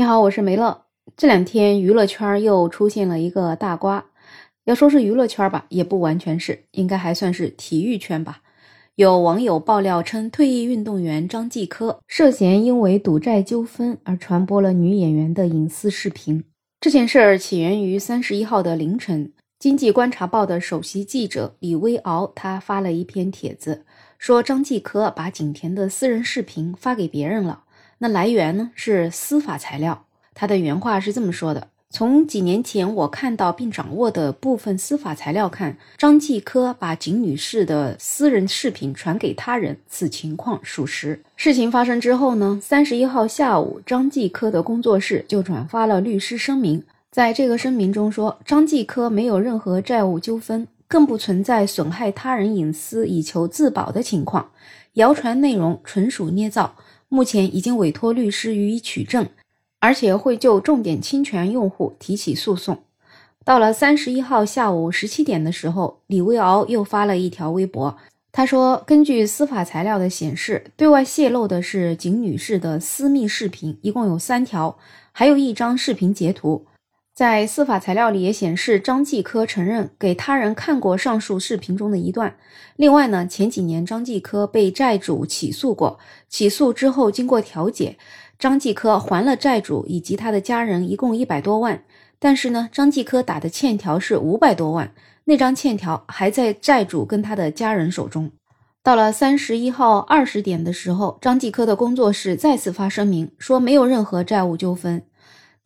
你好，我是梅乐。这两天娱乐圈又出现了一个大瓜，要说是娱乐圈吧，也不完全是，应该还算是体育圈吧。有网友爆料称，退役运动员张继科涉嫌因为赌债纠纷而传播了女演员的隐私视频。这件事儿起源于三十一号的凌晨，经济观察报的首席记者李威敖他发了一篇帖子，说张继科把景甜的私人视频发给别人了。那来源呢是司法材料，他的原话是这么说的：从几年前我看到并掌握的部分司法材料看，张继科把景女士的私人视频传给他人，此情况属实。事情发生之后呢，三十一号下午，张继科的工作室就转发了律师声明，在这个声明中说，张继科没有任何债务纠纷，更不存在损害他人隐私以求自保的情况，谣传内容纯属捏造。目前已经委托律师予以取证，而且会就重点侵权用户提起诉讼。到了三十一号下午十七点的时候，李威敖又发了一条微博，他说：“根据司法材料的显示，对外泄露的是景女士的私密视频，一共有三条，还有一张视频截图。”在司法材料里也显示，张继科承认给他人看过上述视频中的一段。另外呢，前几年张继科被债主起诉过，起诉之后经过调解，张继科还了债主以及他的家人一共一百多万。但是呢，张继科打的欠条是五百多万，那张欠条还在债主跟他的家人手中。到了三十一号二十点的时候，张继科的工作室再次发声明说没有任何债务纠纷。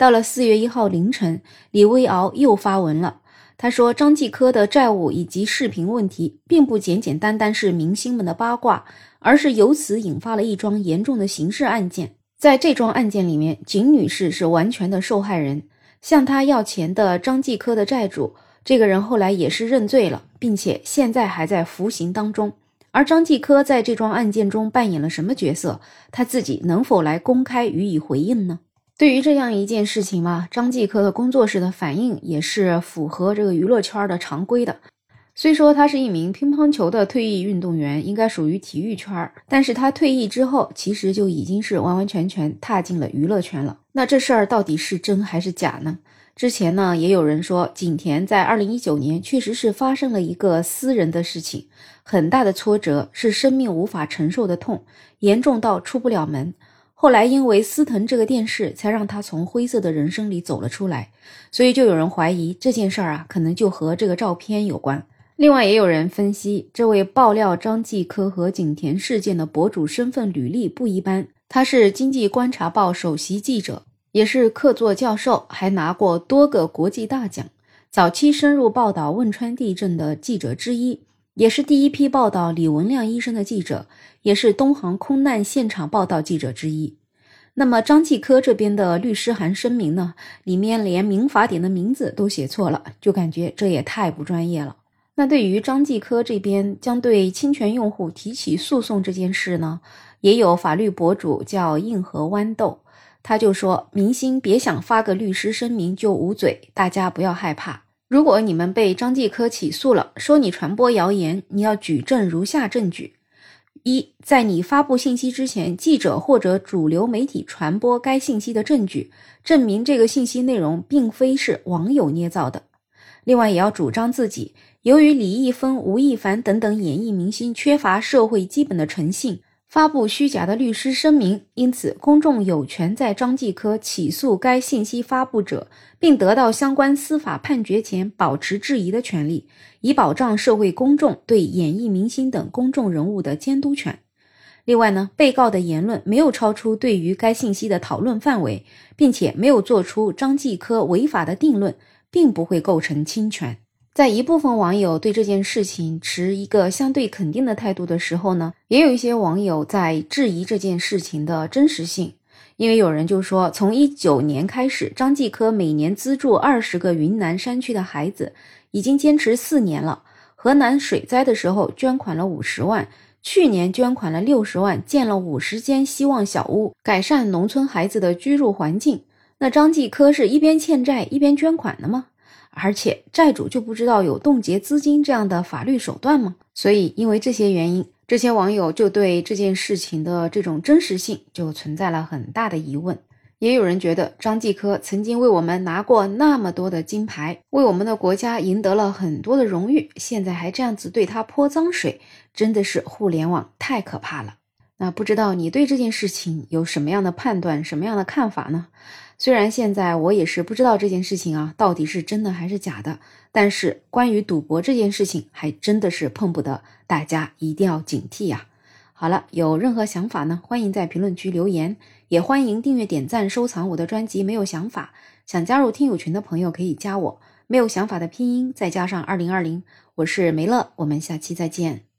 到了四月一号凌晨，李威敖又发文了。他说，张继科的债务以及视频问题，并不简简单单是明星们的八卦，而是由此引发了一桩严重的刑事案件。在这桩案件里面，景女士是完全的受害人。向他要钱的张继科的债主，这个人后来也是认罪了，并且现在还在服刑当中。而张继科在这桩案件中扮演了什么角色？他自己能否来公开予以回应呢？对于这样一件事情嘛，张继科的工作室的反应也是符合这个娱乐圈的常规的。虽说他是一名乒乓球的退役运动员，应该属于体育圈，但是他退役之后，其实就已经是完完全全踏进了娱乐圈了。那这事儿到底是真还是假呢？之前呢，也有人说景甜在二零一九年确实是发生了一个私人的事情，很大的挫折，是生命无法承受的痛，严重到出不了门。后来因为司藤这个电视，才让他从灰色的人生里走了出来，所以就有人怀疑这件事儿啊，可能就和这个照片有关。另外，也有人分析，这位爆料张继科和景甜事件的博主身份履历不一般，他是经济观察报首席记者，也是客座教授，还拿过多个国际大奖，早期深入报道汶川地震的记者之一。也是第一批报道李文亮医生的记者，也是东航空难现场报道记者之一。那么张继科这边的律师函声明呢，里面连民法典的名字都写错了，就感觉这也太不专业了。那对于张继科这边将对侵权用户提起诉讼这件事呢，也有法律博主叫硬核豌豆，他就说明星别想发个律师声明就捂嘴，大家不要害怕。如果你们被张继科起诉了，说你传播谣言，你要举证如下证据：一，在你发布信息之前，记者或者主流媒体传播该信息的证据，证明这个信息内容并非是网友捏造的。另外，也要主张自己，由于李易峰、吴亦凡等等演艺明星缺乏社会基本的诚信。发布虚假的律师声明，因此公众有权在张继科起诉该信息发布者，并得到相关司法判决前保持质疑的权利，以保障社会公众对演艺明星等公众人物的监督权。另外呢，被告的言论没有超出对于该信息的讨论范围，并且没有做出张继科违法的定论，并不会构成侵权。在一部分网友对这件事情持一个相对肯定的态度的时候呢，也有一些网友在质疑这件事情的真实性。因为有人就说，从一九年开始，张继科每年资助二十个云南山区的孩子，已经坚持四年了。河南水灾的时候捐款了五十万，去年捐款了六十万，建了五十间希望小屋，改善农村孩子的居住环境。那张继科是一边欠债一边捐款的吗？而且债主就不知道有冻结资金这样的法律手段吗？所以，因为这些原因，这些网友就对这件事情的这种真实性就存在了很大的疑问。也有人觉得张继科曾经为我们拿过那么多的金牌，为我们的国家赢得了很多的荣誉，现在还这样子对他泼脏水，真的是互联网太可怕了。那不知道你对这件事情有什么样的判断，什么样的看法呢？虽然现在我也是不知道这件事情啊到底是真的还是假的，但是关于赌博这件事情，还真的是碰不得，大家一定要警惕呀。好了，有任何想法呢，欢迎在评论区留言，也欢迎订阅、点赞、收藏我的专辑。没有想法，想加入听友群的朋友可以加我。没有想法的拼音再加上二零二零，我是梅乐，我们下期再见。